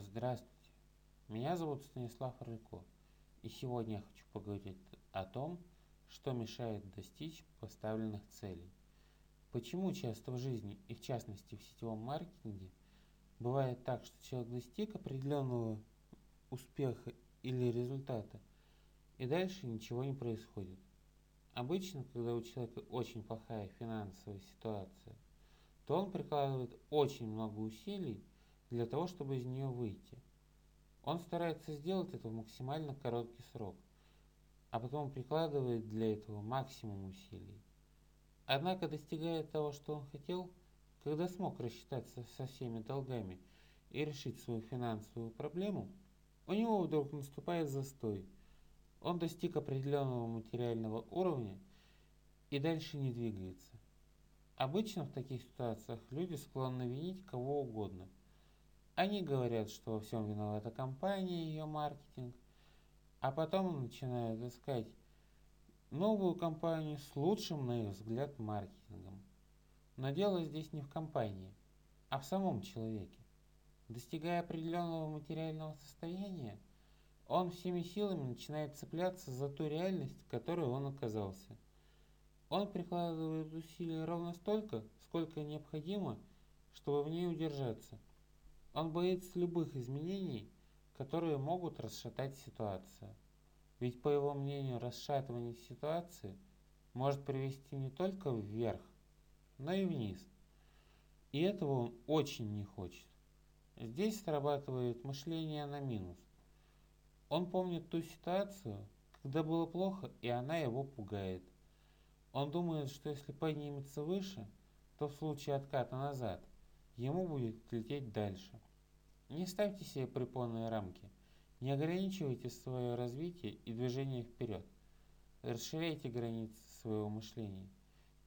Здравствуйте, меня зовут Станислав Рыко, и сегодня я хочу поговорить о том, что мешает достичь поставленных целей. Почему часто в жизни, и в частности в сетевом маркетинге, бывает так, что человек достиг определенного успеха или результата, и дальше ничего не происходит. Обычно, когда у человека очень плохая финансовая ситуация, то он прикладывает очень много усилий, для того, чтобы из нее выйти. Он старается сделать это в максимально короткий срок, а потом прикладывает для этого максимум усилий. Однако достигая того, что он хотел, когда смог рассчитаться со всеми долгами и решить свою финансовую проблему, у него вдруг наступает застой. Он достиг определенного материального уровня и дальше не двигается. Обычно в таких ситуациях люди склонны винить кого угодно – они говорят, что во всем виновата компания и ее маркетинг, а потом начинают искать новую компанию с лучшим, на их взгляд, маркетингом. Но дело здесь не в компании, а в самом человеке. Достигая определенного материального состояния, он всеми силами начинает цепляться за ту реальность, в которой он оказался. Он прикладывает усилия ровно столько, сколько необходимо, чтобы в ней удержаться – он боится любых изменений, которые могут расшатать ситуацию. Ведь, по его мнению, расшатывание ситуации может привести не только вверх, но и вниз. И этого он очень не хочет. Здесь срабатывает мышление на минус. Он помнит ту ситуацию, когда было плохо, и она его пугает. Он думает, что если поднимется выше, то в случае отката назад ему будет лететь дальше. Не ставьте себе препонные рамки. Не ограничивайте свое развитие и движение вперед. Расширяйте границы своего мышления.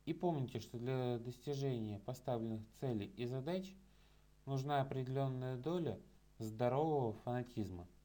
И помните, что для достижения поставленных целей и задач нужна определенная доля здорового фанатизма –